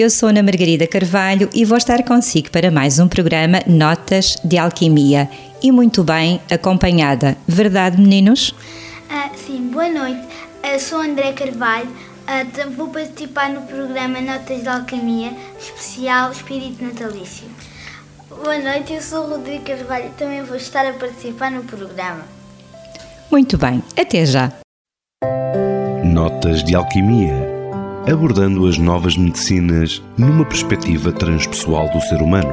Eu sou Ana Margarida Carvalho e vou estar consigo para mais um programa Notas de Alquimia e muito bem acompanhada. Verdade, meninos? Ah, sim, boa noite. Eu sou André Carvalho. Uh, vou participar no programa Notas de Alquimia, especial Espírito Natalício. Boa noite, eu sou Rodrigo Carvalho e também vou estar a participar no programa. Muito bem, até já. Notas de Alquimia abordando as novas medicinas numa perspectiva transpessoal do ser humano.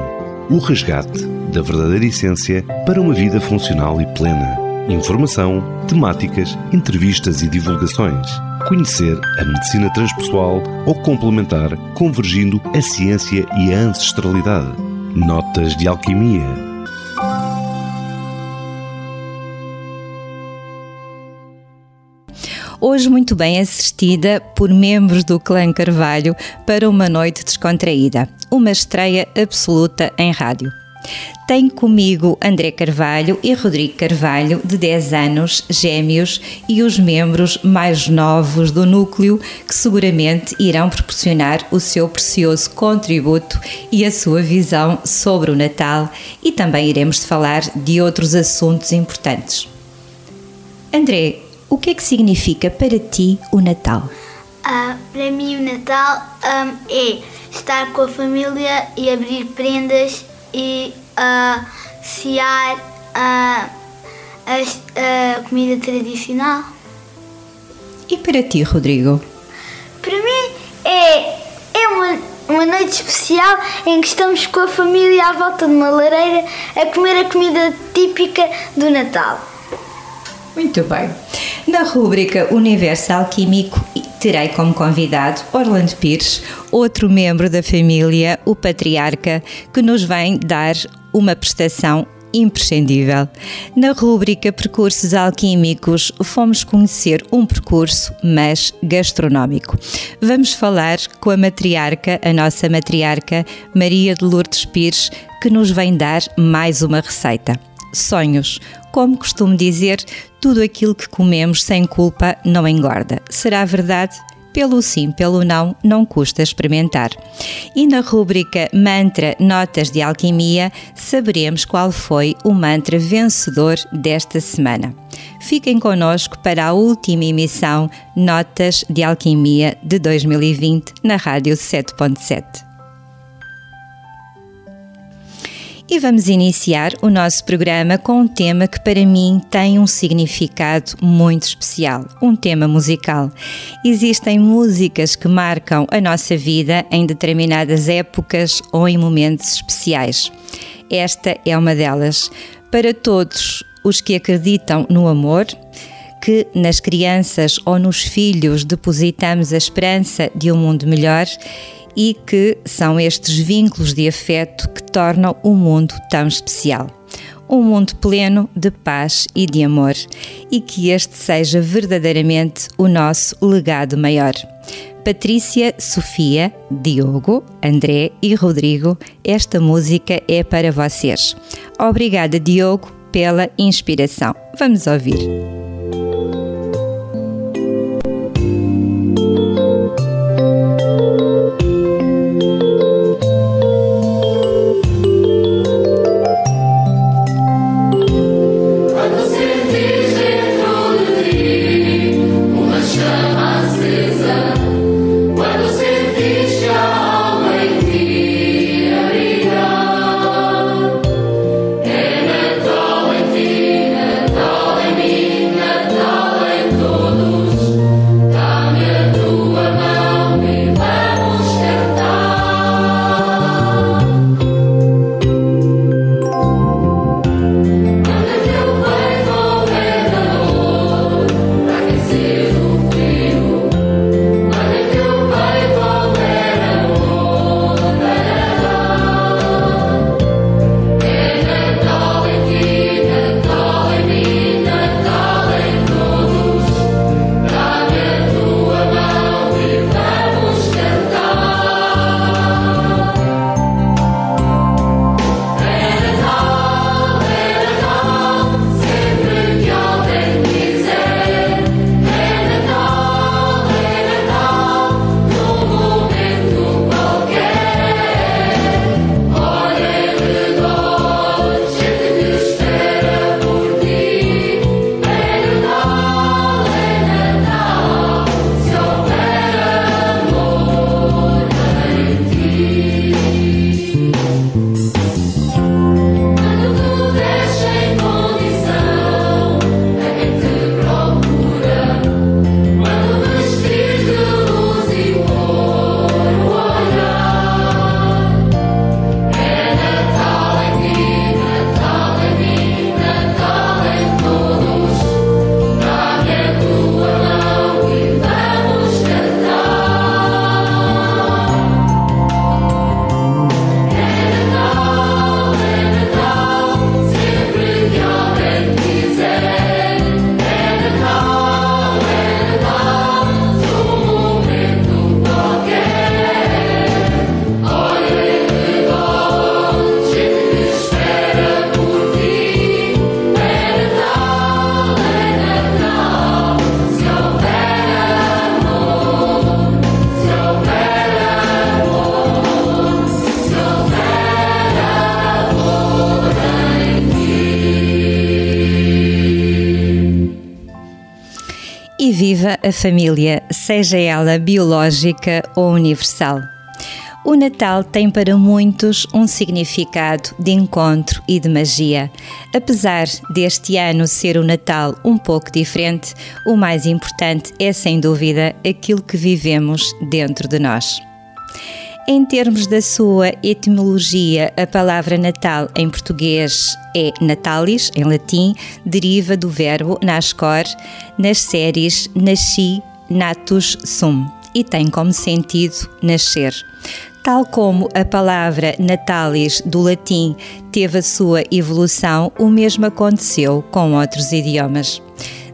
O resgate da verdadeira essência para uma vida funcional e plena. Informação, temáticas, entrevistas e divulgações. Conhecer a medicina transpessoal ou complementar, convergindo a ciência e a ancestralidade. Notas de alquimia hoje muito bem assistida por membros do clã Carvalho para uma noite descontraída, uma estreia absoluta em rádio. Tenho comigo André Carvalho e Rodrigo Carvalho, de 10 anos, gêmeos, e os membros mais novos do núcleo, que seguramente irão proporcionar o seu precioso contributo e a sua visão sobre o Natal, e também iremos falar de outros assuntos importantes. André, o que é que significa para ti o Natal? Uh, para mim, o Natal um, é estar com a família e abrir prendas e uh, cear uh, a, a comida tradicional. E para ti, Rodrigo? Para mim é, é uma, uma noite especial em que estamos com a família à volta de uma lareira a comer a comida típica do Natal. Muito bem. Na rúbrica Universo Alquímico terei como convidado Orlando Pires, outro membro da família, o patriarca, que nos vem dar uma prestação imprescindível. Na rúbrica Percursos Alquímicos, fomos conhecer um percurso, mas gastronómico. Vamos falar com a matriarca, a nossa matriarca, Maria de Lourdes Pires, que nos vem dar mais uma receita. Sonhos, como costumo dizer, tudo aquilo que comemos sem culpa não engorda. Será verdade? Pelo sim, pelo não, não custa experimentar. E na rúbrica Mantra Notas de Alquimia, saberemos qual foi o mantra vencedor desta semana. Fiquem connosco para a última emissão Notas de Alquimia de 2020 na Rádio 7.7. E vamos iniciar o nosso programa com um tema que para mim tem um significado muito especial, um tema musical. Existem músicas que marcam a nossa vida em determinadas épocas ou em momentos especiais. Esta é uma delas. Para todos os que acreditam no amor, que nas crianças ou nos filhos depositamos a esperança de um mundo melhor e que são estes vínculos de afeto que tornam o mundo tão especial. Um mundo pleno de paz e de amor, e que este seja verdadeiramente o nosso legado maior. Patrícia, Sofia, Diogo, André e Rodrigo, esta música é para vocês. Obrigada, Diogo, pela inspiração. Vamos ouvir. A família, seja ela biológica ou universal. O Natal tem para muitos um significado de encontro e de magia. Apesar deste ano ser o Natal um pouco diferente, o mais importante é sem dúvida aquilo que vivemos dentro de nós. Em termos da sua etimologia, a palavra Natal em português é natalis, em latim, deriva do verbo nascor nas séries nasci, natus sum e tem como sentido nascer. Tal como a palavra natalis do latim teve a sua evolução, o mesmo aconteceu com outros idiomas.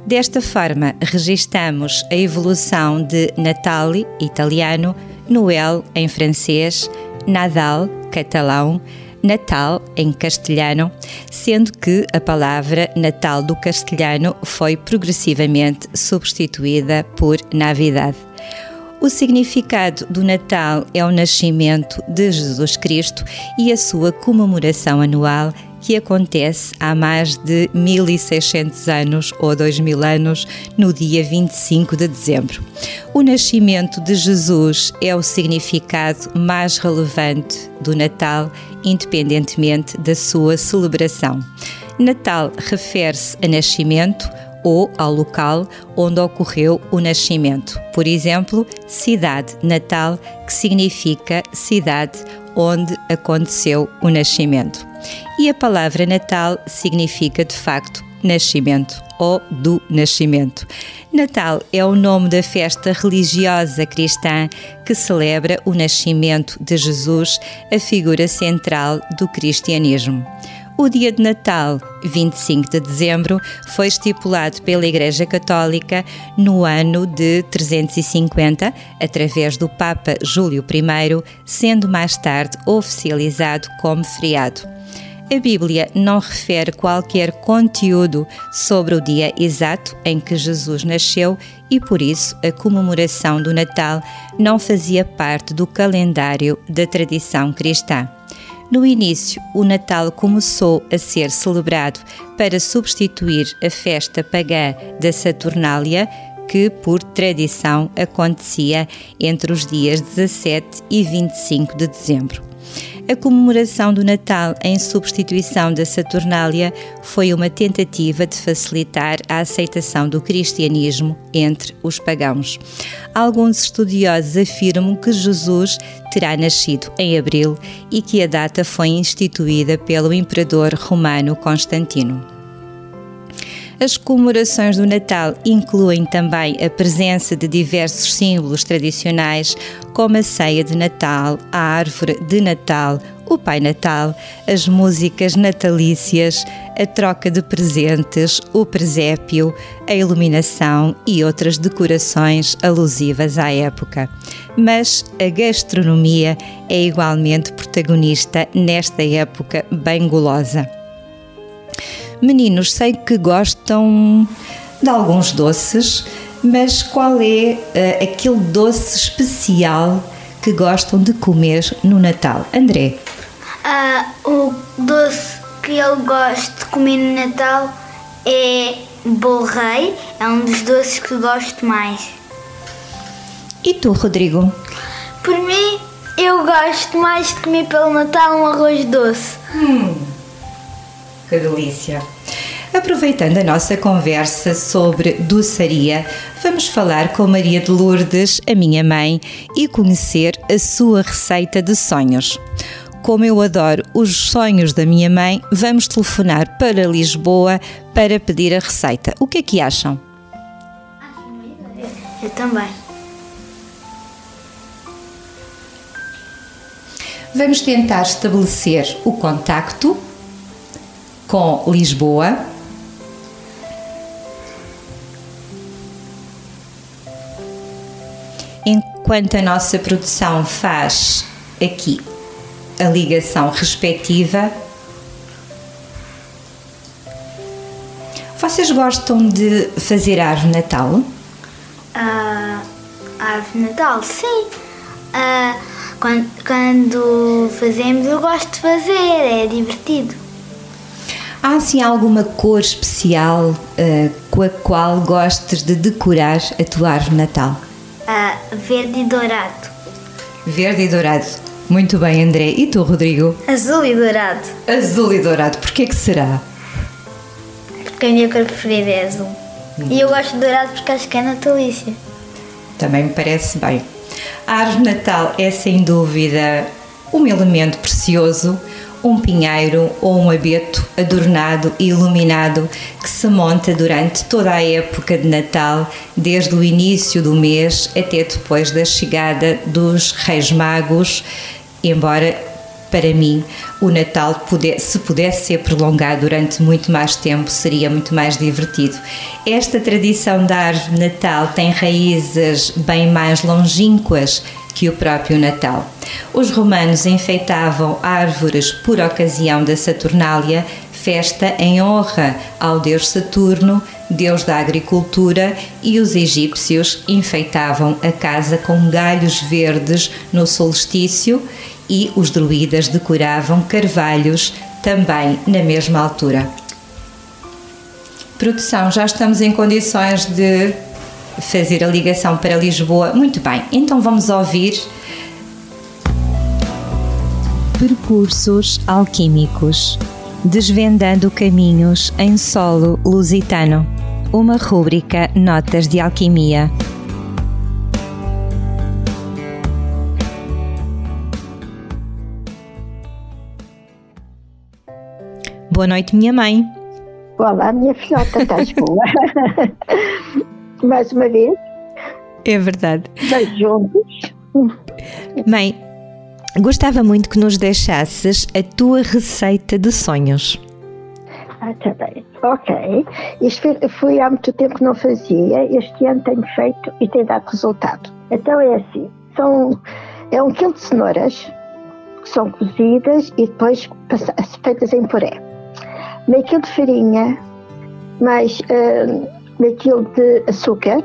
Desta forma, registamos a evolução de Natali, italiano, Noel, em francês, Nadal, catalão, Natal, em castelhano, sendo que a palavra Natal do castelhano foi progressivamente substituída por Navidade. O significado do Natal é o nascimento de Jesus Cristo e a sua comemoração anual que acontece há mais de 1600 anos ou 2000 anos, no dia 25 de dezembro. O nascimento de Jesus é o significado mais relevante do Natal, independentemente da sua celebração. Natal refere-se a nascimento, ou ao local onde ocorreu o nascimento. Por exemplo, cidade natal, que significa cidade onde aconteceu o nascimento. E a palavra Natal significa de facto nascimento ou do nascimento. Natal é o nome da festa religiosa cristã que celebra o nascimento de Jesus, a figura central do cristianismo. O dia de Natal, 25 de dezembro, foi estipulado pela Igreja Católica no ano de 350, através do Papa Júlio I, sendo mais tarde oficializado como feriado. A Bíblia não refere qualquer conteúdo sobre o dia exato em que Jesus nasceu e, por isso, a comemoração do Natal não fazia parte do calendário da tradição cristã. No início, o Natal começou a ser celebrado para substituir a festa pagã da Saturnália, que, por tradição, acontecia entre os dias 17 e 25 de dezembro. A comemoração do Natal em substituição da Saturnália foi uma tentativa de facilitar a aceitação do cristianismo entre os pagãos. Alguns estudiosos afirmam que Jesus terá nascido em abril e que a data foi instituída pelo imperador romano Constantino. As comemorações do Natal incluem também a presença de diversos símbolos tradicionais, como a ceia de Natal, a árvore de Natal, o Pai Natal, as músicas natalícias, a troca de presentes, o presépio, a iluminação e outras decorações alusivas à época. Mas a gastronomia é igualmente protagonista nesta época bem gulosa. Meninos, sei que gostam de alguns doces, mas qual é uh, aquele doce especial que gostam de comer no Natal? André? Uh, o doce que eu gosto de comer no Natal é bolo rei, é um dos doces que gosto mais. E tu, Rodrigo? Por mim, eu gosto mais de comer pelo Natal um arroz doce. Hum. Que delícia! Aproveitando a nossa conversa sobre doçaria, vamos falar com Maria de Lourdes, a minha mãe, e conhecer a sua receita de sonhos. Como eu adoro os sonhos da minha mãe, vamos telefonar para Lisboa para pedir a receita. O que é que acham? Eu também. Vamos tentar estabelecer o contacto com Lisboa. Enquanto a nossa produção faz aqui a ligação respectiva, vocês gostam de fazer árvore Natal? Uh, árvore Natal, sim. Uh, quando, quando fazemos, eu gosto de fazer, é divertido. Há assim alguma cor especial uh, com a qual gostes de decorar a tua árvore Natal? Uh, verde e dourado. Verde e dourado. Muito bem, André. E tu, Rodrigo? Azul e dourado. Azul e dourado. Porquê que será? Porque a minha cor preferida é azul. Hum. E eu gosto de dourado porque acho que é natalícia. Também me parece bem. A árvore de Natal é sem dúvida um elemento precioso, um pinheiro ou um abeto adornado e iluminado que se monta durante toda a época de Natal, desde o início do mês até depois da chegada dos Reis Magos, embora para mim o Natal pudesse, se pudesse ser prolongado durante muito mais tempo seria muito mais divertido. Esta tradição da árvore de Natal tem raízes bem mais longínquas que o próprio Natal. Os romanos enfeitavam árvores por ocasião da Saturnália, festa em honra ao deus Saturno, deus da agricultura, e os egípcios enfeitavam a casa com galhos verdes no solstício e os druidas decoravam carvalhos também na mesma altura. Produção, já estamos em condições de fazer a ligação para Lisboa. Muito bem, então vamos ouvir. Percursos alquímicos Desvendando caminhos em solo lusitano. Uma rúbrica Notas de Alquimia. Boa noite, minha mãe. Olá, minha filhota, estás boa? mais uma vez. É verdade. Nós juntos. Mãe, gostava muito que nos deixasses a tua receita de sonhos. Ah, tá bem. Ok. Isto foi, há muito tempo que não fazia. Este ano tenho feito e tem dado resultado. Então é assim: são, é um quilo de cenouras que são cozidas e depois feitas em puré. Meio quilo de farinha, mais. Uh, meio de açúcar,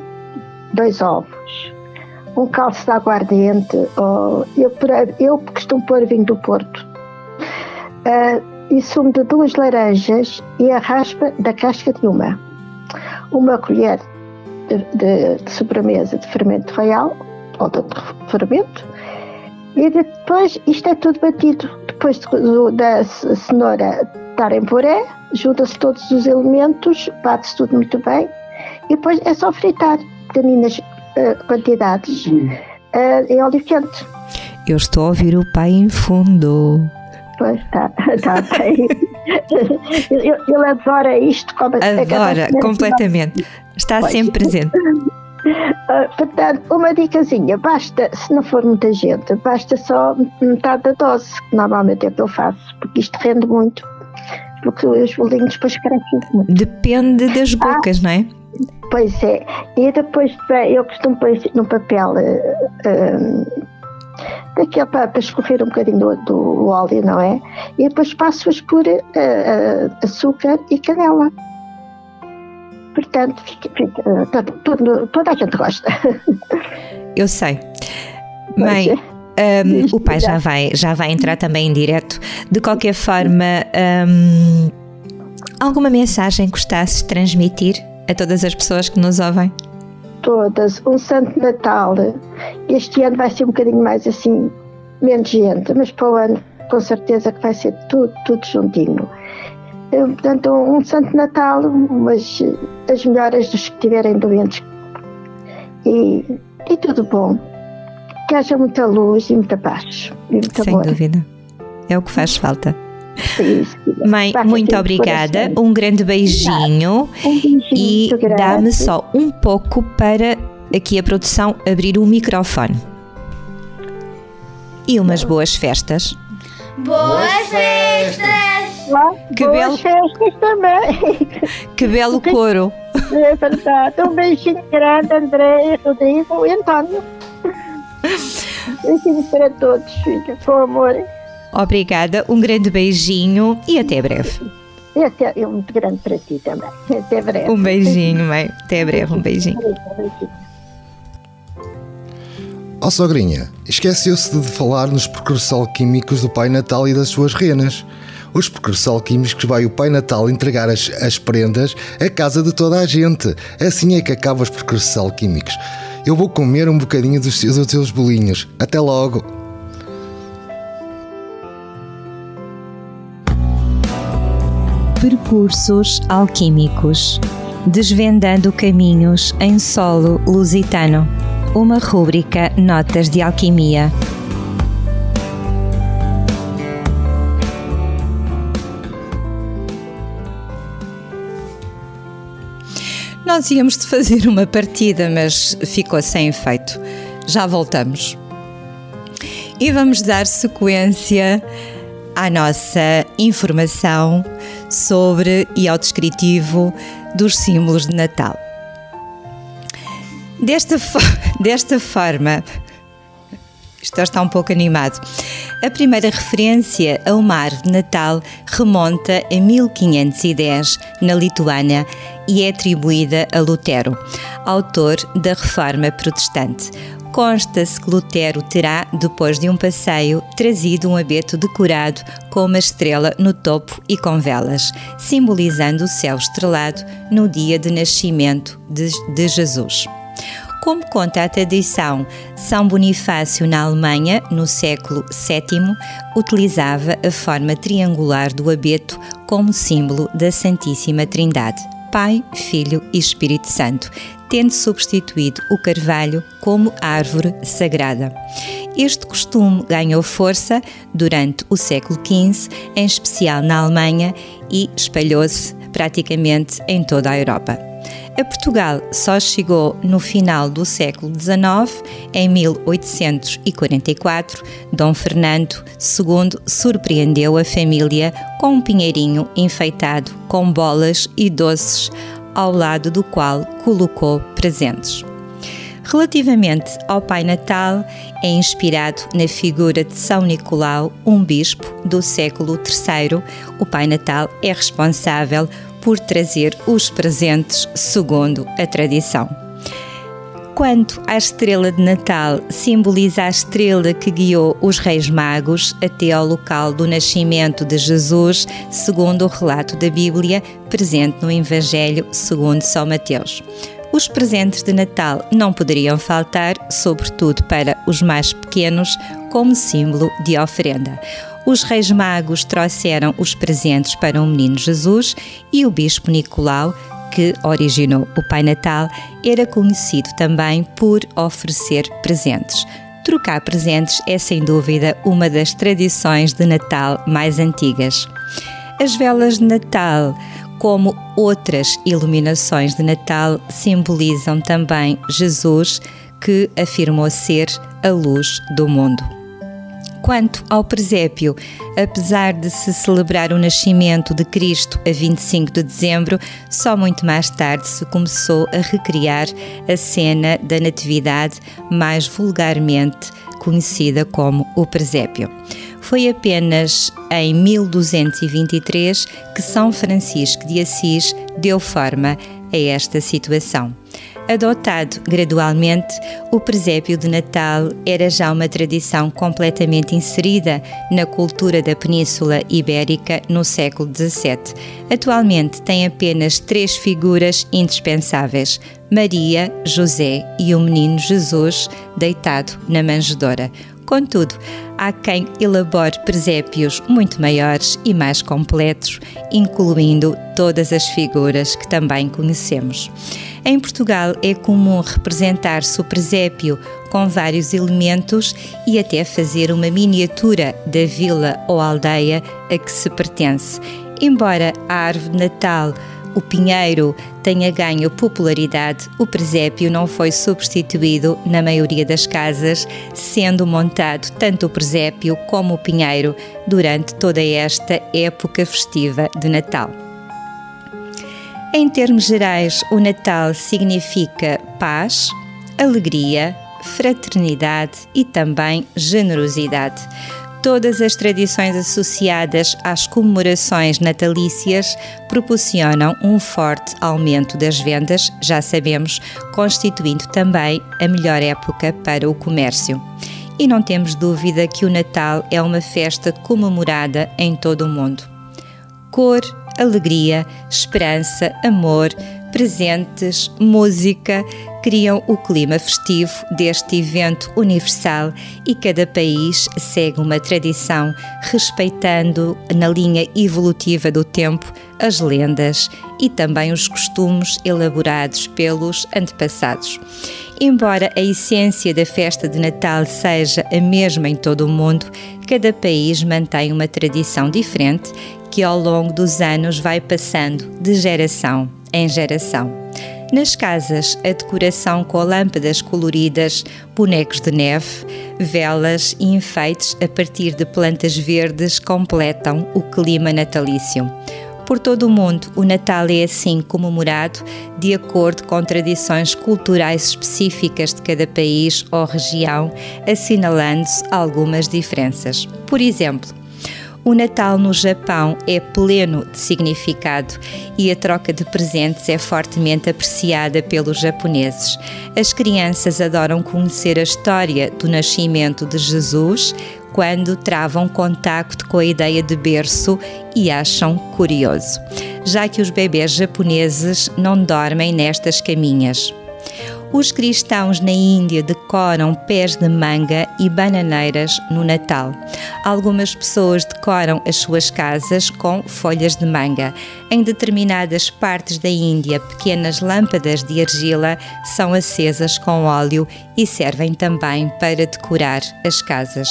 dois ovos, um calço de aguardente, ou eu, eu costumo pôr vinho do Porto, uh, e sumo de duas laranjas e a raspa da casca de uma. Uma colher de, de, de sobremesa de fermento real, ou de fermento, e depois isto é tudo batido. Depois de, da cenoura estar em puré, junta-se todos os elementos, bate-se tudo muito bem e depois é só fritar pequeninas uh, quantidades uh, em óleo quente. Eu estou a ouvir o pai em fundo. Pois está, está bem. ele, ele adora isto. Como adora, completamente. Está pois. sempre presente. Uh, portanto, uma dicasinha, basta, se não for muita gente, basta só metade da dose, que normalmente é o que eu faço, porque isto rende muito, porque os bolinhos depois crescem muito. Depende das bocas, ah, não é? Pois é, e depois eu costumo pôr no papel uh, daquele para, para escorrer um bocadinho do, do, óleo, não é? E depois passo-as por uh, açúcar e canela. Portanto, fica, fica, todo, todo, toda a gente gosta. Eu sei. Mãe, um, o pai já vai, já vai entrar também em direto. De qualquer forma, um, alguma mensagem que gostasses de transmitir a todas as pessoas que nos ouvem? Todas. Um Santo Natal. Este ano vai ser um bocadinho mais assim, menos gente, mas para o ano com certeza que vai ser tudo, tudo juntinho. Eh, portanto, um Santo Natal, mas as melhoras dos que estiverem doentes. E, e tudo bom. Que haja muita luz e muita paz. E muita Sem dúvida. É o que faz falta. Mãe, muito obrigada. Um grande beijinho. Um e dá-me só um pouco para aqui a produção abrir o microfone. E umas boas festas. Boas festas! Que boas belo... festas também. Que belo coro. É verdade. Um beijinho grande, André, Rodrigo e António. Beijinho para todos, filha, com amor. Obrigada, um grande beijinho e até breve. E até é muito grande para ti também. Até breve. Um beijinho, mãe. Até breve, um beijinho. Ó oh, sogrinha, esqueceu-se de falar nos percursos alquímicos do Pai Natal e das suas renas. Os percursos alquímicos vai o Pai Natal entregar as, as prendas à casa de toda a gente. Assim é que acabam os percursos alquímicos. Eu vou comer um bocadinho dos seus, dos seus bolinhos. Até logo! Percursos alquímicos Desvendando caminhos em solo lusitano. Uma rúbrica Notas de Alquimia. Nós íamos de fazer uma partida, mas ficou sem efeito. Já voltamos. E vamos dar sequência à nossa informação sobre e ao descritivo dos símbolos de Natal. Desta, desta forma, isto está um pouco animado. A primeira referência a uma árvore de Natal remonta a 1510, na Lituânia, e é atribuída a Lutero, autor da Reforma Protestante. Consta-se que Lutero terá, depois de um passeio, trazido um abeto decorado com uma estrela no topo e com velas, simbolizando o céu estrelado no dia de nascimento de, de Jesus. Como conta a tradição, São Bonifácio, na Alemanha, no século VII, utilizava a forma triangular do abeto como símbolo da Santíssima Trindade, Pai, Filho e Espírito Santo, tendo substituído o carvalho como árvore sagrada. Este costume ganhou força durante o século XV, em especial na Alemanha, e espalhou-se praticamente em toda a Europa. A Portugal só chegou no final do século XIX, em 1844. Dom Fernando II surpreendeu a família com um pinheirinho enfeitado com bolas e doces, ao lado do qual colocou presentes. Relativamente ao Pai Natal, é inspirado na figura de São Nicolau, um bispo do século III. O Pai Natal é responsável por trazer os presentes segundo a tradição. Quanto à estrela de Natal, simboliza a estrela que guiou os Reis Magos até ao local do nascimento de Jesus, segundo o relato da Bíblia presente no Evangelho segundo São Mateus. Os presentes de Natal não poderiam faltar, sobretudo para os mais pequenos, como símbolo de oferenda. Os Reis Magos trouxeram os presentes para o menino Jesus e o Bispo Nicolau, que originou o Pai Natal, era conhecido também por oferecer presentes. Trocar presentes é sem dúvida uma das tradições de Natal mais antigas. As velas de Natal como outras iluminações de Natal, simbolizam também Jesus, que afirmou ser a luz do mundo. Quanto ao presépio, apesar de se celebrar o nascimento de Cristo a 25 de dezembro, só muito mais tarde se começou a recriar a cena da Natividade, mais vulgarmente conhecida como o presépio. Foi apenas em 1223 que São Francisco de Assis deu forma a esta situação. Adotado gradualmente, o presépio de Natal era já uma tradição completamente inserida na cultura da Península Ibérica no século XVII. Atualmente tem apenas três figuras indispensáveis: Maria, José e o menino Jesus deitado na manjedoura. Contudo, há quem elabore presépios muito maiores e mais completos, incluindo todas as figuras que também conhecemos. Em Portugal é comum representar-se o presépio com vários elementos e até fazer uma miniatura da vila ou aldeia a que se pertence. Embora a árvore Natal o pinheiro tenha ganho popularidade, o presépio não foi substituído na maioria das casas, sendo montado tanto o presépio como o pinheiro durante toda esta época festiva de Natal. Em termos gerais, o Natal significa paz, alegria, fraternidade e também generosidade. Todas as tradições associadas às comemorações natalícias proporcionam um forte aumento das vendas, já sabemos, constituindo também a melhor época para o comércio. E não temos dúvida que o Natal é uma festa comemorada em todo o mundo. Cor, alegria, esperança, amor, presentes, música criam o clima festivo deste evento universal e cada país segue uma tradição, respeitando na linha evolutiva do tempo as lendas e também os costumes elaborados pelos antepassados. Embora a essência da festa de Natal seja a mesma em todo o mundo, cada país mantém uma tradição diferente que ao longo dos anos vai passando de geração em geração. Nas casas, a decoração com lâmpadas coloridas, bonecos de neve, velas e enfeites a partir de plantas verdes completam o clima natalício. Por todo o mundo, o Natal é assim comemorado de acordo com tradições culturais específicas de cada país ou região, assinalando-se algumas diferenças. Por exemplo, o Natal no Japão é pleno de significado e a troca de presentes é fortemente apreciada pelos japoneses. As crianças adoram conhecer a história do nascimento de Jesus quando travam contacto com a ideia de berço e acham curioso, já que os bebês japoneses não dormem nestas caminhas. Os cristãos na Índia decoram pés de manga e bananeiras no Natal. Algumas pessoas decoram as suas casas com folhas de manga. Em determinadas partes da Índia, pequenas lâmpadas de argila são acesas com óleo e servem também para decorar as casas.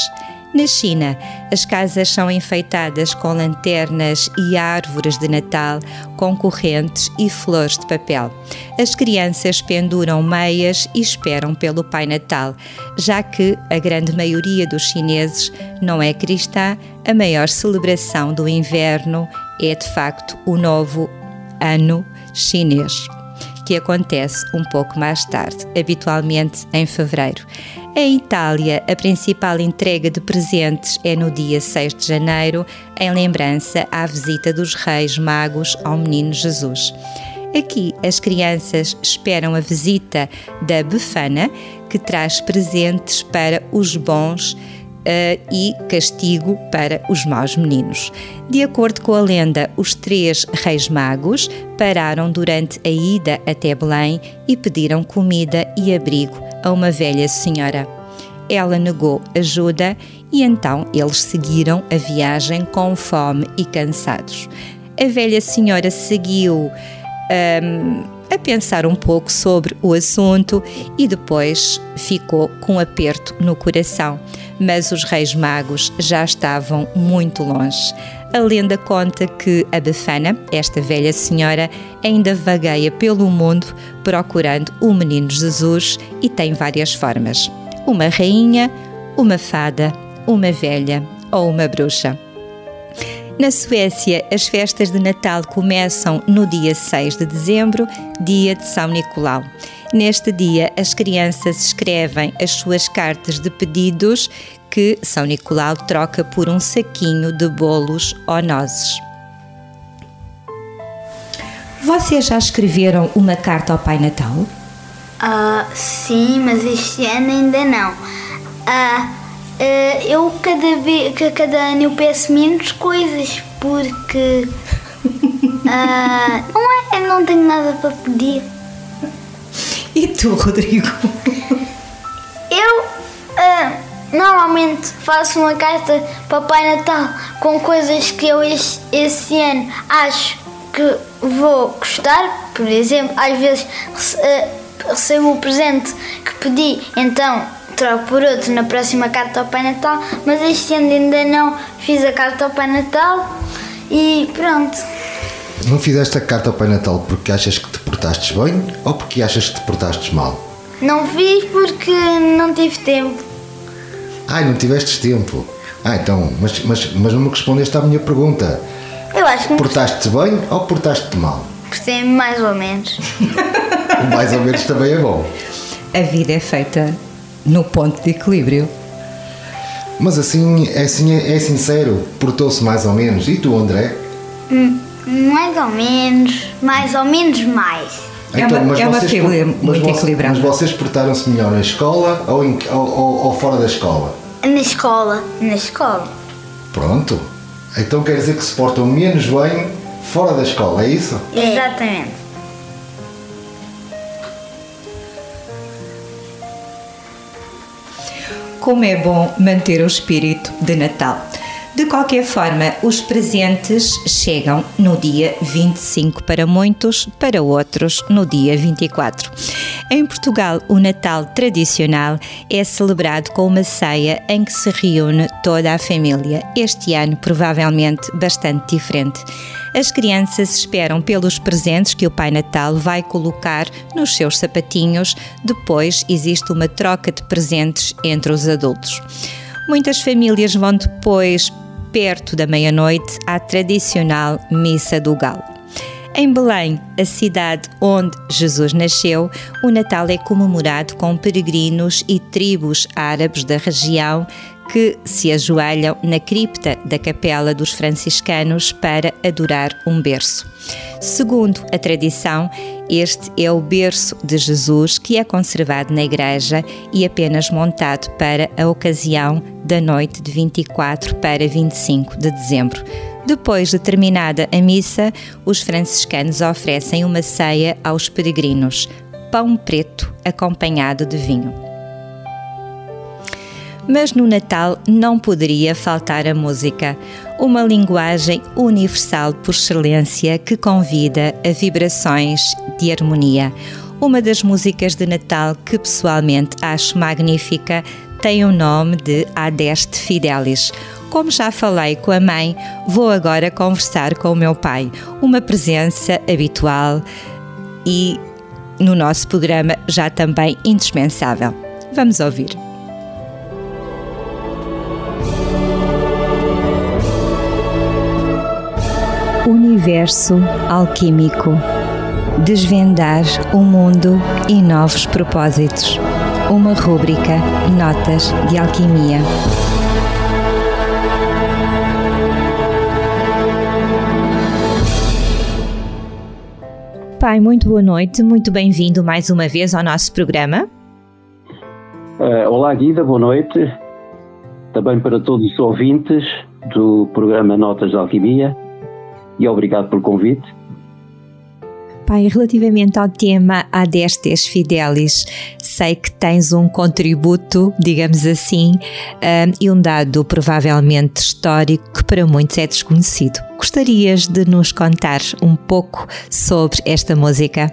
Na China, as casas são enfeitadas com lanternas e árvores de Natal, com correntes e flores de papel. As crianças penduram meias e esperam pelo Pai Natal, já que a grande maioria dos chineses não é cristã, a maior celebração do inverno é de facto o novo ano chinês que acontece um pouco mais tarde, habitualmente em fevereiro. Em Itália, a principal entrega de presentes é no dia 6 de janeiro, em lembrança à visita dos Reis Magos ao Menino Jesus. Aqui, as crianças esperam a visita da Befana, que traz presentes para os bons uh, e castigo para os maus meninos. De acordo com a lenda, os três reis magos pararam durante a ida até Belém e pediram comida e abrigo a uma velha senhora. Ela negou ajuda e então eles seguiram a viagem com fome e cansados. A velha senhora seguiu. Um, a pensar um pouco sobre o assunto e depois ficou com um aperto no coração. Mas os reis magos já estavam muito longe. A lenda conta que a Befana, esta velha senhora, ainda vagueia pelo mundo procurando o menino Jesus e tem várias formas: uma rainha, uma fada, uma velha ou uma bruxa. Na Suécia, as festas de Natal começam no dia 6 de dezembro, dia de São Nicolau. Neste dia, as crianças escrevem as suas cartas de pedidos que São Nicolau troca por um saquinho de bolos ou nozes. Vocês já escreveram uma carta ao Pai Natal? Uh, sim, mas este ano ainda não. Uh, Uh, eu cada vez, cada ano eu peço menos coisas porque não é, eu não tenho nada para pedir. E tu, Rodrigo? Normalmente faço uma carta para Pai Natal com coisas que eu esse ano acho que vou gostar. Por exemplo, às vezes recebo o presente que pedi, então troco por outro na próxima carta ao Pai Natal, mas este ano ainda não fiz a carta ao Pai Natal e pronto. Não fizeste a carta ao Pai Natal porque achas que te portaste bem ou porque achas que te portaste mal? Não fiz porque não tive tempo. Ai, não tiveste tempo. Ah, então, mas, mas, mas não me respondeste à minha pergunta. Eu acho que. Portaste-te bem ou portaste-te mal? Portei-me mais ou menos. mais ou menos também é bom. A vida é feita no ponto de equilíbrio. Mas assim, é assim é, sincero, portou-se mais ou menos. E tu, André? Hum, mais ou menos, mais ou menos mais. É então, uma, é uma família muito vocês, equilibrada. Mas vocês portaram-se melhor na escola ou, em, ou, ou, ou, fora da escola? Na escola, na escola. Pronto. Então quer dizer que se portam menos bem fora da escola, é isso? Exatamente. Como é bom manter o espírito de Natal. De qualquer forma, os presentes chegam no dia 25 para muitos, para outros no dia 24. Em Portugal, o Natal tradicional é celebrado com uma ceia em que se reúne toda a família. Este ano, provavelmente, bastante diferente. As crianças esperam pelos presentes que o Pai Natal vai colocar nos seus sapatinhos. Depois existe uma troca de presentes entre os adultos. Muitas famílias vão depois perto da meia-noite, à tradicional Missa do Galo. Em Belém, a cidade onde Jesus nasceu, o Natal é comemorado com peregrinos e tribos árabes da região que se ajoelham na cripta da Capela dos Franciscanos para adorar um berço. Segundo a tradição, este é o berço de Jesus que é conservado na igreja e apenas montado para a ocasião da noite de 24 para 25 de dezembro. Depois de terminada a missa, os franciscanos oferecem uma ceia aos peregrinos, pão preto acompanhado de vinho. Mas no Natal não poderia faltar a música, uma linguagem universal por excelência que convida a vibrações de harmonia. Uma das músicas de Natal que pessoalmente acho magnífica tem o nome de Adeste Fidelis. Como já falei com a mãe, vou agora conversar com o meu pai, uma presença habitual e no nosso programa já também indispensável. Vamos ouvir. Universo Alquímico Desvendar o mundo e novos propósitos. Uma rúbrica Notas de Alquimia. Pai, muito boa noite, muito bem-vindo mais uma vez ao nosso programa. Uh, olá, Guida, boa noite. Também para todos os ouvintes do programa Notas de Alquimia e obrigado pelo convite. Pai, relativamente ao tema Adestes Fidelis, sei que tens um contributo, digamos assim, um, e um dado provavelmente histórico que para muitos é desconhecido. Gostarias de nos contar um pouco sobre esta música?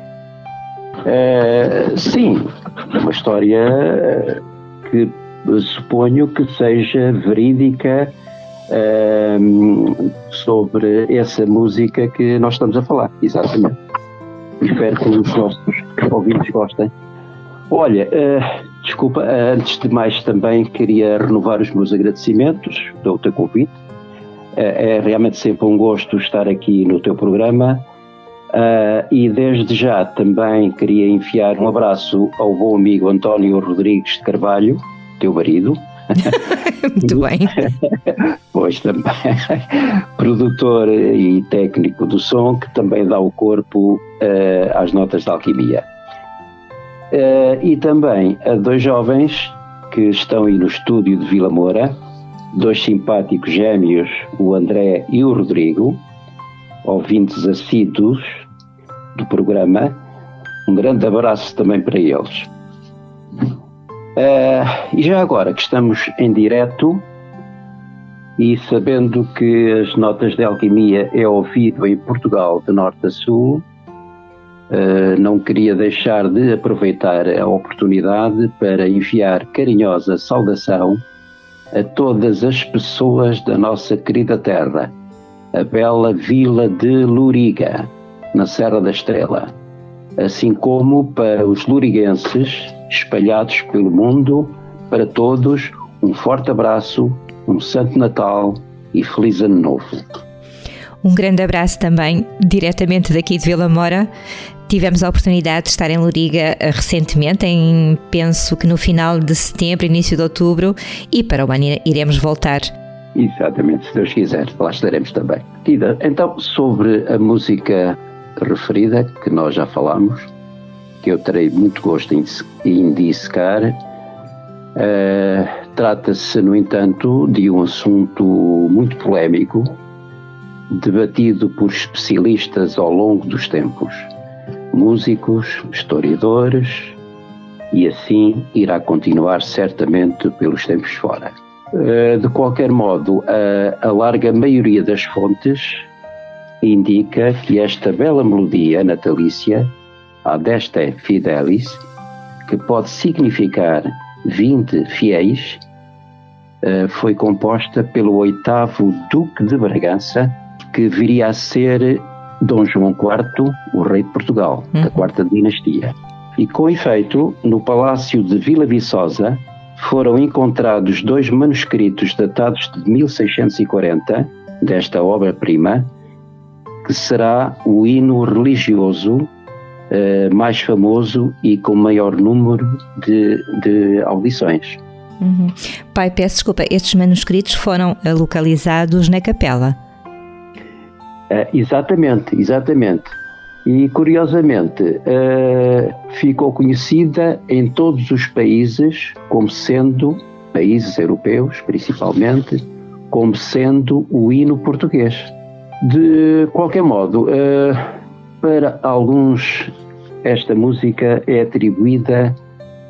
Uh, sim, uma história que suponho que seja verídica sobre essa música que nós estamos a falar, exatamente. Espero que os nossos ouvintes gostem. Olha, uh, desculpa, uh, antes de mais também queria renovar os meus agradecimentos do teu convite. Uh, é realmente sempre um gosto estar aqui no teu programa. e desde já também queria enviar um abraço ao bom amigo António Rodrigues de Carvalho, teu marido, Muito bem. pois também. Produtor e técnico do som, que também dá o corpo uh, às notas de alquimia. Uh, e também a dois jovens que estão aí no estúdio de Vila Moura, dois simpáticos gêmeos, o André e o Rodrigo, ouvintes assíduos do programa. Um grande abraço também para eles. Uh, e já agora que estamos em direto e sabendo que as notas de alquimia é ouvido em Portugal de norte a sul, uh, não queria deixar de aproveitar a oportunidade para enviar carinhosa saudação a todas as pessoas da nossa querida terra, a bela vila de Luriga, na Serra da Estrela, assim como para os luriguenses espalhados pelo mundo, para todos, um forte abraço, um Santo Natal e Feliz Ano Novo. Um grande abraço também, diretamente daqui de Vila Mora. Tivemos a oportunidade de estar em Loriga eh, recentemente, em penso que no final de setembro, início de outubro, e para o ano iremos voltar. Exatamente, se Deus quiser, lá estaremos também. Tida, então, sobre a música referida, que nós já falamos, que eu terei muito gosto em, dissecar. Uh, Trata-se, no entanto, de um assunto muito polémico debatido por especialistas ao longo dos tempos, músicos, historiadores, e assim irá continuar certamente pelos tempos fora. Eh, de qualquer modo, a, a larga maioria das fontes indica que esta bela melodia natalícia, Adeste Fidelis, que pode significar 20 fiéis, eh, foi composta pelo oitavo Duque de Bragança, que viria a ser Dom João IV, o rei de Portugal, da uhum. quarta dinastia. E com efeito, no Palácio de Vila Viçosa foram encontrados dois manuscritos datados de 1640 desta obra-prima, que será o hino religioso eh, mais famoso e com maior número de, de audições. Uhum. Pai, peço desculpa, estes manuscritos foram localizados na capela? Uh, exatamente, exatamente. E curiosamente uh, ficou conhecida em todos os países como sendo, países europeus principalmente, como sendo o hino português. De qualquer modo, uh, para alguns esta música é atribuída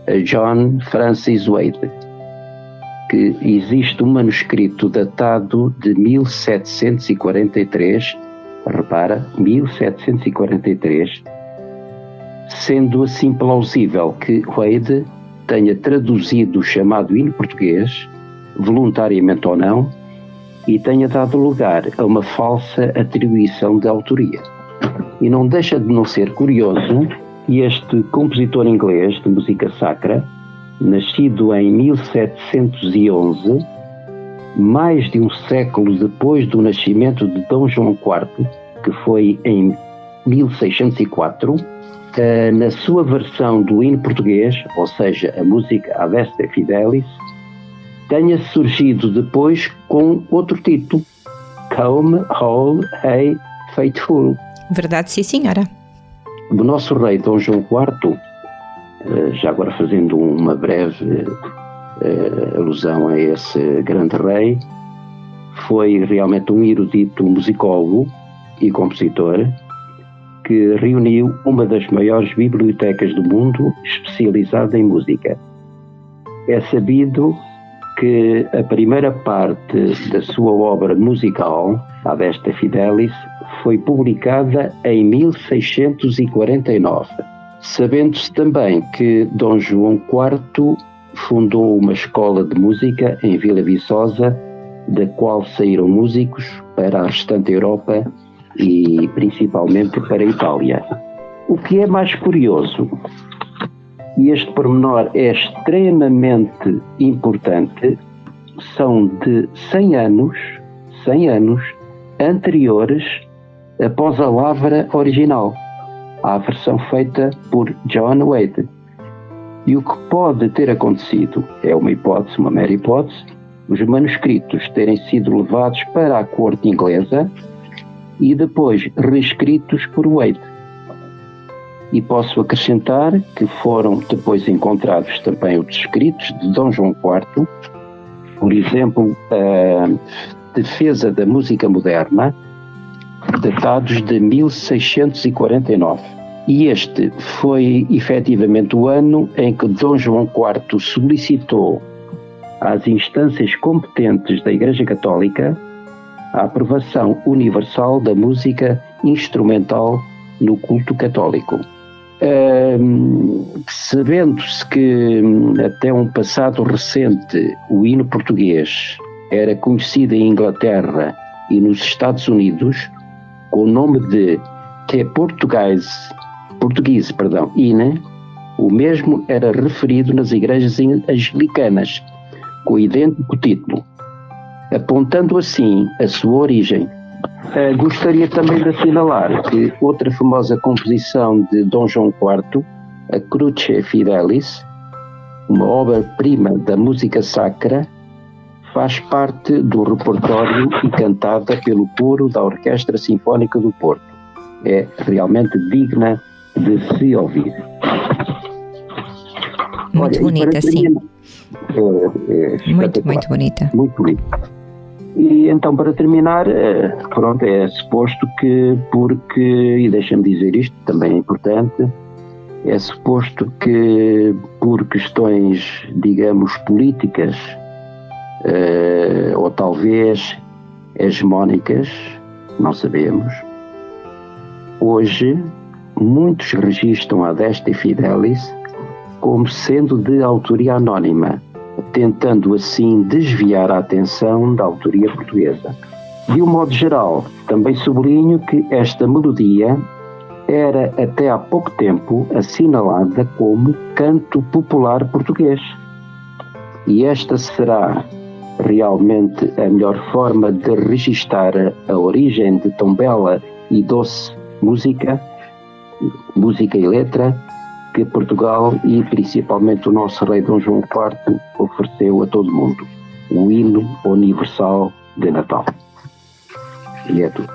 a John Francis Wade, que existe um manuscrito datado de 1743 repara, 1743, sendo assim plausível que Wade tenha traduzido o chamado hino português, voluntariamente ou não, e tenha dado lugar a uma falsa atribuição de autoria. E não deixa de não ser curioso que este compositor inglês de música sacra, nascido em 1711, mais de um século depois do nascimento de Dom João IV, que foi em 1604, eh, na sua versão do hino português, ou seja, a música Adeste Fidelis, tenha surgido depois com outro título, Come, Whole, Hey, Faithful. Verdade, sim, senhora. Do nosso rei Dom João IV, eh, já agora fazendo uma breve uh, alusão a esse grande rei, foi realmente um erudito musicólogo e compositor que reuniu uma das maiores bibliotecas do mundo especializada em música. É sabido que a primeira parte da sua obra musical, a desta Fidelis, foi publicada em 1649. Sabendo-se também que Dom João IV fundou uma escola de música em Vila Viçosa, da qual saíram músicos para a restante Europa e principalmente para a Itália. O que é mais curioso, e este pormenor é extremamente importante, são de 100 anos, 100 anos anteriores após a lavra original, a versão feita por John Wade. E o que pode ter acontecido, é uma hipótese, uma mera hipótese, os manuscritos terem sido levados para a corte inglesa e depois reescritos por Wade. E posso acrescentar que foram depois encontrados também os escritos de Dom João IV, por exemplo, a Defesa da Música Moderna, datados de 1649 e este foi efetivamente o ano em que Dom João IV solicitou às instâncias competentes da Igreja Católica a aprovação universal da música instrumental no culto católico. Sabendo-se que hum, até um passado recente o hino português era conhecido em Inglaterra e nos Estados Unidos com o nome de Te Português português, perdão, INA, o mesmo era referido nas igrejas anglicanas, com idêntico título, apontando assim a sua origem. Uh, gostaria também de assinalar que outra famosa composição de Dom João IV, a Cruce Fidelis, uma obra-prima da música sacra, faz parte do repertório e cantada pelo coro da Orquestra Sinfónica do Porto. É realmente digna de se ouvir. Muito Olha, bonita, sim. É, é muito, muito bonita. Muito bonita. E então, para terminar, eh, pronto, é suposto que, porque, e deixa-me dizer isto, também é importante, é suposto que por questões, digamos, políticas, eh, ou talvez hegemónicas, não sabemos, hoje muitos registram a Desta Fidelis como sendo de autoria anónima tentando assim desviar a atenção da autoria portuguesa. De um modo geral, também sublinho que esta melodia era até há pouco tempo assinalada como canto popular português. E esta será realmente a melhor forma de registar a origem de tão bela e doce música, música e letra, que Portugal e principalmente o nosso rei Dom João IV ofereceu a todo mundo, o hino universal de Natal. E é tudo.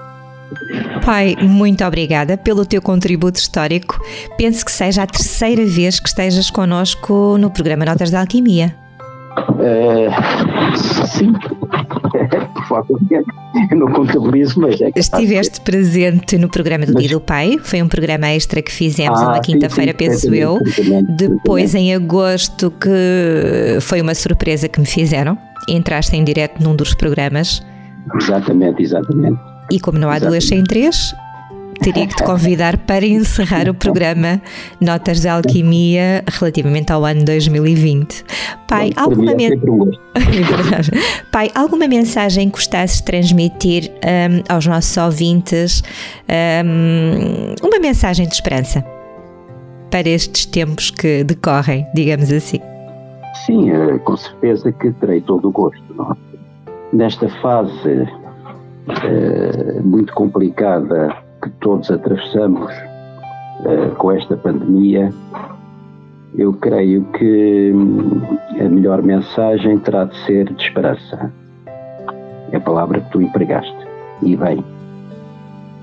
Pai, muito obrigada pelo teu contributo histórico. Penso que seja a terceira vez que estejas connosco no programa Notas da Alquimia. Uh, sim, eu não contabilizo, mas é Estiveste presente no programa do mas... Dia do Pai, foi um programa extra que fizemos ah, uma quinta-feira, penso eu. Depois, em agosto, que foi uma surpresa que me fizeram. Entraste em direto num dos programas. Exatamente, exatamente. E como não há exatamente. duas sem três, teria que te convidar para encerrar o programa Notas de Alquimia relativamente ao ano 2020. Pai, Bom, alguma, men... É Pai, alguma mensagem que gostasses de transmitir um, aos nossos ouvintes? Um, uma mensagem de esperança para estes tempos que decorrem, digamos assim. Sim, eh, com certeza que terei todo o gosto. Não? É? Nesta fase é, muito complicada que todos atravessamos uh, com esta pandemia, eu creio que hum, a melhor mensagem terá de ser de esperança. É a palavra que tu empregaste. E bem,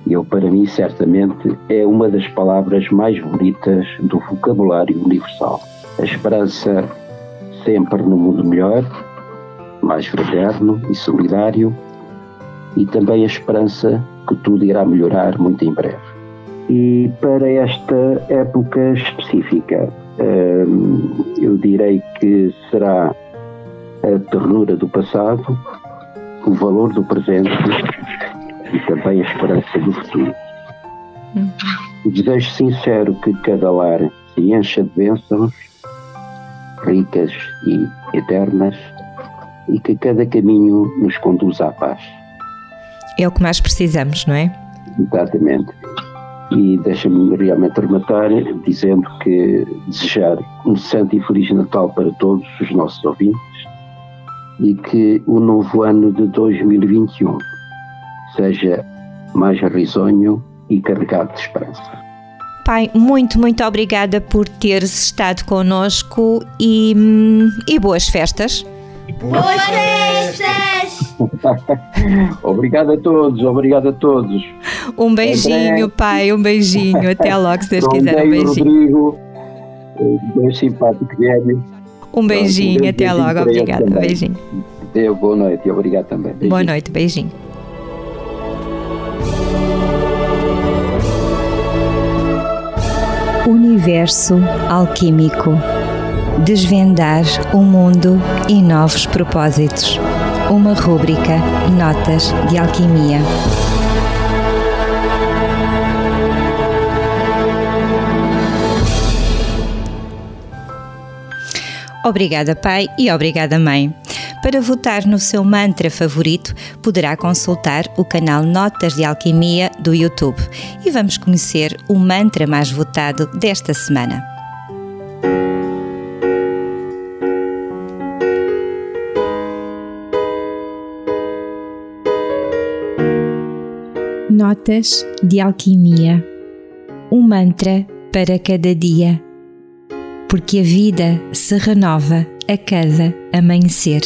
eu, para mim, certamente, é uma das palavras mais bonitas do vocabulário universal. A esperança sempre no mundo melhor, mais fraterno e solidário, e também a esperança que tudo irá melhorar muito em breve. E para esta época específica, hum, eu direi que será a ternura do passado, o valor do presente e também a esperança do futuro. O desejo sincero que cada lar se encha de bênçãos, ricas e eternas, e que cada caminho nos conduza à paz é o que mais precisamos, não é? Exatamente. E deixa-me realmente rematar dizendo que desejar um santo e feliz Natal para todos os nossos ouvintes e que o novo ano de 2021 seja mais risonho e carregado de esperança. Pai, muito, muito obrigada por teres estado connosco e, hum, e boas festas. Boas festas! obrigado a todos, obrigado a todos. Um beijinho, pai, um beijinho. Até logo, se Deus quiser. Um beijinho. Rodrigo, dois simpáticos velhos. Um beijinho, um até logo, obrigada. Beijinho. Deu, boa noite e obrigado também. Beijinho. Boa noite, beijinho. Universo Alquímico Desvendar o mundo e novos propósitos. Uma rúbrica Notas de Alquimia. Obrigada, Pai, e obrigada, Mãe. Para votar no seu mantra favorito, poderá consultar o canal Notas de Alquimia do YouTube e vamos conhecer o mantra mais votado desta semana. Notas de Alquimia Um mantra para cada dia, porque a vida se renova a cada amanhecer.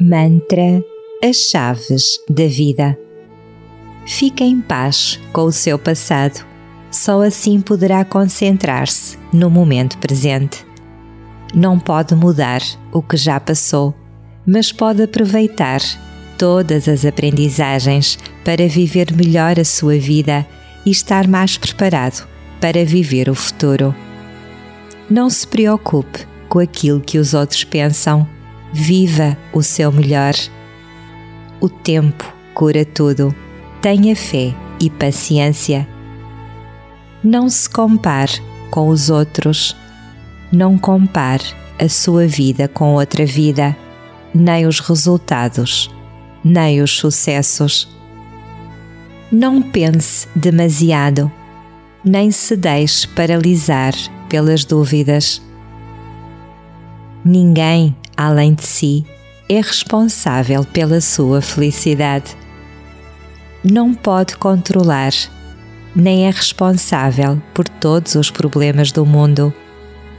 Mantra As Chaves da Vida. Fique em paz com o seu passado Só assim poderá concentrar-se no momento presente. Não pode mudar o que já passou, mas pode aproveitar todas as aprendizagens para viver melhor a sua vida e estar mais preparado para viver o futuro. Não se preocupe com aquilo que os outros pensam, viva o seu melhor. O tempo cura tudo. Tenha fé e paciência. Não se compare com os outros. Não compare a sua vida com outra vida, nem os resultados, nem os sucessos. Não pense demasiado, nem se deixe paralisar pelas dúvidas. Ninguém, além de si, é responsável pela sua felicidade. Não pode controlar, nem é responsável por todos os problemas do mundo.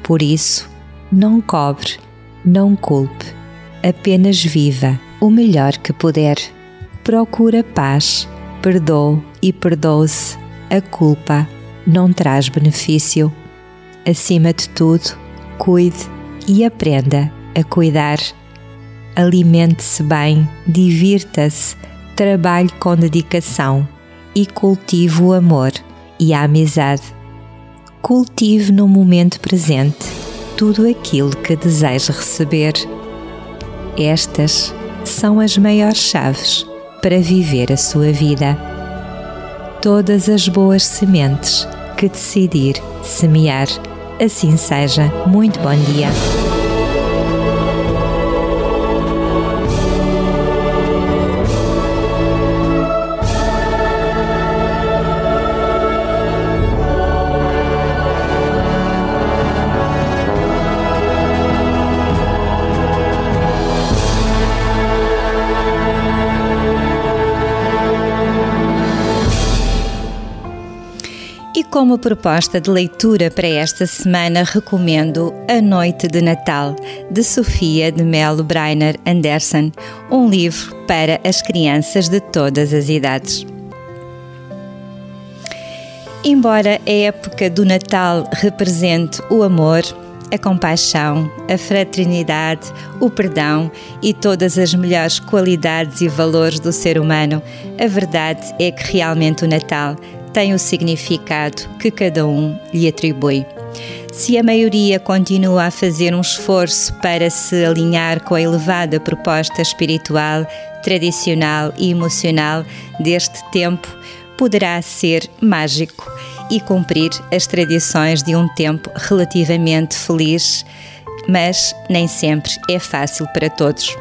Por isso, não cobre, não culpe, apenas viva o melhor que puder. Procura paz, perdoe e perdoe-se. A culpa não traz benefício. Acima de tudo, cuide e aprenda a cuidar. Alimente-se bem, divirta-se, trabalhe com dedicação e cultive o amor e a amizade. Cultive no momento presente tudo aquilo que deseja receber. Estas são as maiores chaves para viver a sua vida. Todas as boas sementes que decidir semear. Assim seja. Muito bom dia. Como proposta de leitura para esta semana, recomendo A Noite de Natal, de Sofia de Melo Breiner Anderson, um livro para as crianças de todas as idades. Embora a época do Natal represente o amor, a compaixão, a fraternidade, o perdão e todas as melhores qualidades e valores do ser humano, a verdade é que realmente o Natal tem o significado que cada um lhe atribui. Se a maioria continua a fazer um esforço para se alinhar com a elevada proposta espiritual, tradicional e emocional deste tempo, poderá ser mágico e cumprir as tradições de um tempo relativamente feliz, mas nem sempre é fácil para todos.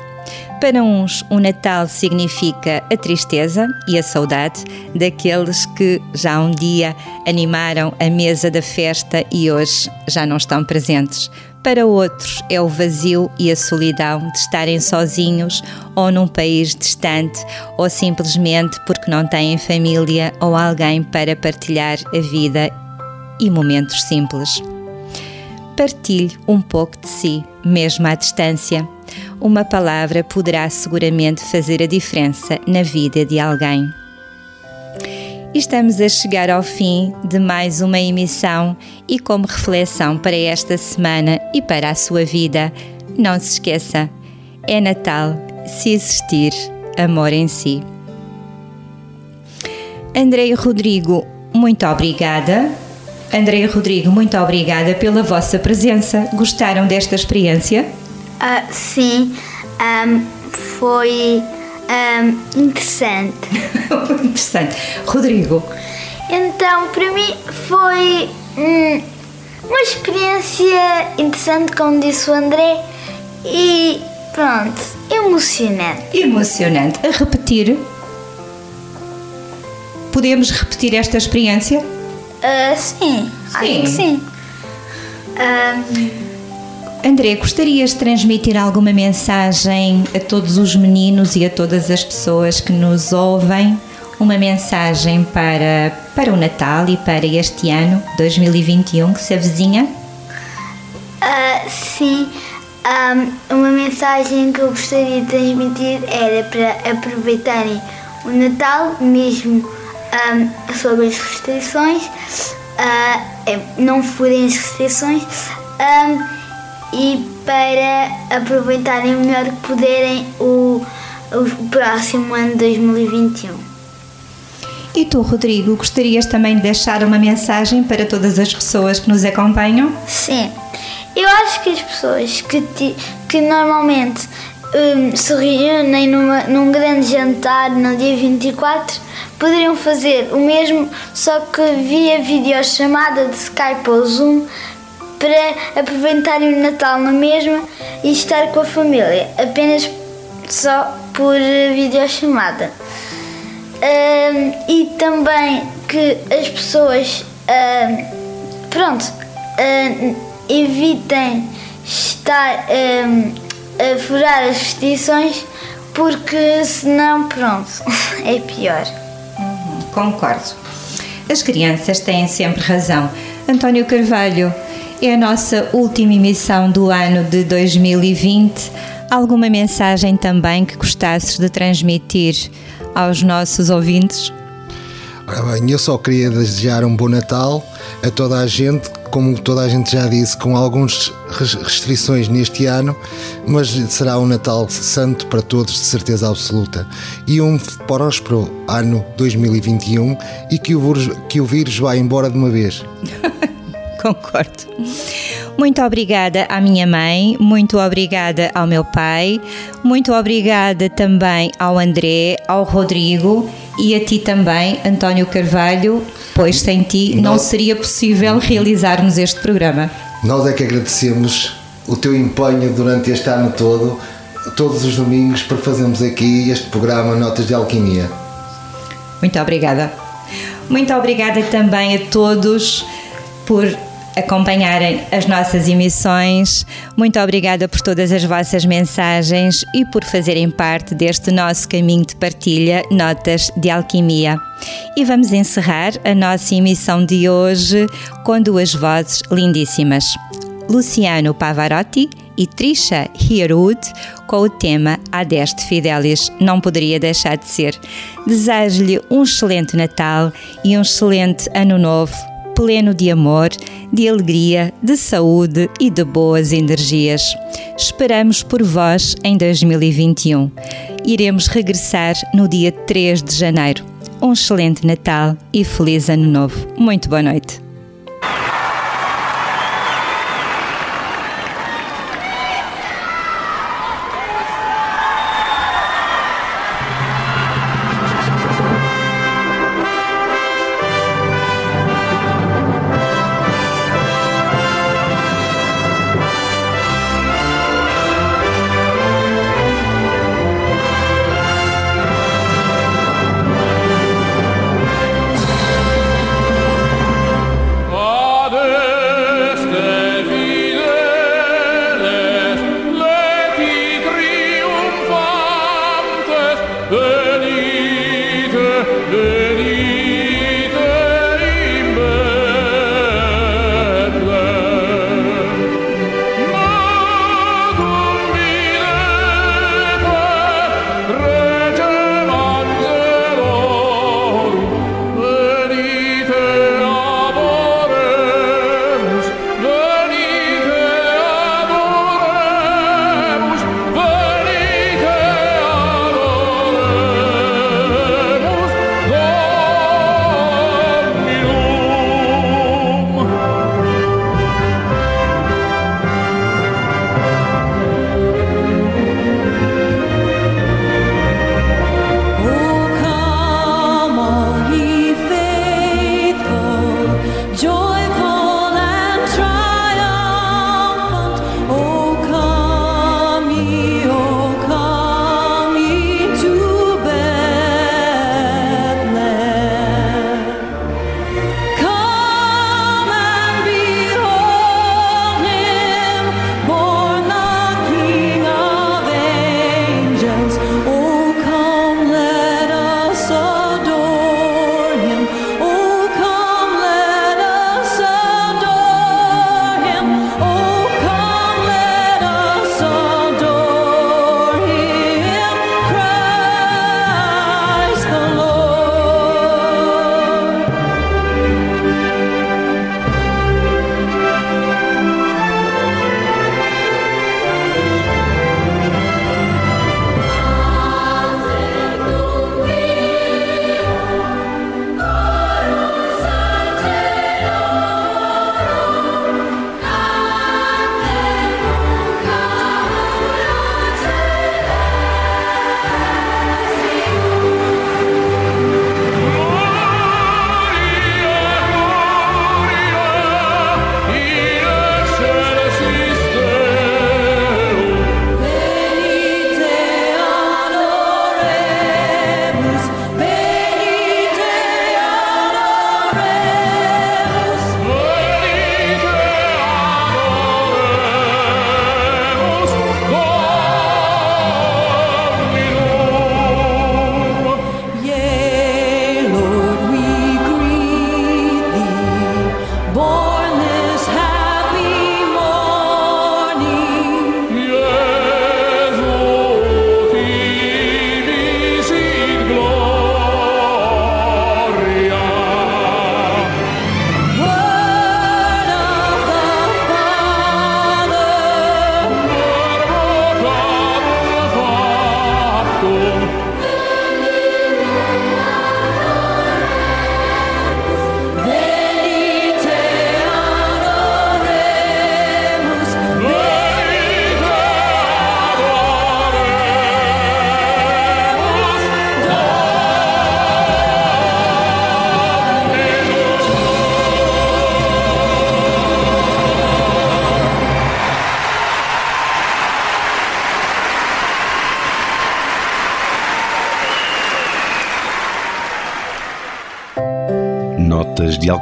Para uns, o Natal significa a tristeza e a saudade daqueles que já um dia animaram a mesa da festa e hoje já não estão presentes. Para outros, é o vazio e a solidão de estarem sozinhos ou num país distante ou simplesmente porque não têm família ou alguém para partilhar a vida e momentos simples. Partilhe um pouco de si, mesmo à distância uma palavra poderá seguramente fazer a diferença na vida de alguém. Estamos a chegar ao fim de mais uma emissão e, como reflexão para esta semana e para a sua vida, não se esqueça: é Natal se existir amor em si. Andrei Rodrigo, muito obrigada. Andrei Rodrigo, muito obrigada pela vossa presença. Gostaram desta experiência? Uh, sim, foi um, interessante. interessante. Rodrigo? Então, para mim foi hum, uma experiência interessante, como disse o André, e pronto, emocionante. Emocionante. A repetir? Podemos repetir esta experiência? Uh, sim, sim, acho que sim. André, gostarias de transmitir alguma mensagem a todos os meninos e a todas as pessoas que nos ouvem? Uma mensagem para, para o Natal e para este ano 2021 que se avizinha? Uh, sim, um, uma mensagem que eu gostaria de transmitir era para aproveitarem o Natal, mesmo um, sobre as restrições, uh, não furem as restrições um, e para aproveitarem o melhor que puderem o, o próximo ano de 2021. E tu, Rodrigo, gostarias também de deixar uma mensagem para todas as pessoas que nos acompanham? Sim. Eu acho que as pessoas que, que normalmente um, se reúnem numa, num grande jantar no dia 24 poderiam fazer o mesmo, só que via videochamada de Skype ou Zoom para aproveitarem o Natal na mesma e estar com a família, apenas só por videochamada. Um, e também que as pessoas, um, pronto, um, evitem estar a furar as restrições porque senão, pronto, é pior. Uhum, concordo. As crianças têm sempre razão. António Carvalho, é a nossa última emissão do ano de 2020. Alguma mensagem também que gostasses de transmitir aos nossos ouvintes? Ora bem, eu só queria desejar um bom Natal a toda a gente, como toda a gente já disse, com algumas restrições neste ano, mas será um Natal santo para todos, de certeza absoluta. E um próspero ano 2021 e que o, que o vírus vá embora de uma vez. Concordo. Muito obrigada à minha mãe, muito obrigada ao meu pai, muito obrigada também ao André, ao Rodrigo e a ti também, António Carvalho, pois sem ti não seria possível realizarmos este programa. Nós é que agradecemos o teu empenho durante este ano todo, todos os domingos, para fazermos aqui este programa Notas de Alquimia. Muito obrigada. Muito obrigada também a todos por acompanharem as nossas emissões. Muito obrigada por todas as vossas mensagens e por fazerem parte deste nosso caminho de partilha Notas de Alquimia. E vamos encerrar a nossa emissão de hoje com duas vozes lindíssimas. Luciano Pavarotti e Trisha Hierwood com o tema Adeste Fidelis. Não poderia deixar de ser. Desejo-lhe um excelente Natal e um excelente Ano Novo pleno de amor, de alegria, de saúde e de boas energias. Esperamos por vós em 2021. Iremos regressar no dia 3 de janeiro. Um excelente Natal e feliz Ano Novo. Muito boa noite.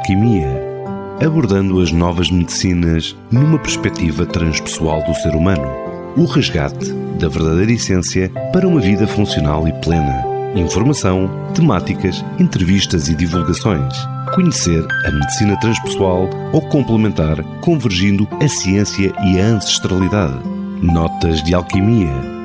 Alquimia abordando as novas medicinas numa perspectiva transpessoal do ser humano. O resgate da verdadeira essência para uma vida funcional e plena. Informação, temáticas, entrevistas e divulgações. Conhecer a medicina transpessoal ou complementar, convergindo a ciência e a ancestralidade. Notas de Alquimia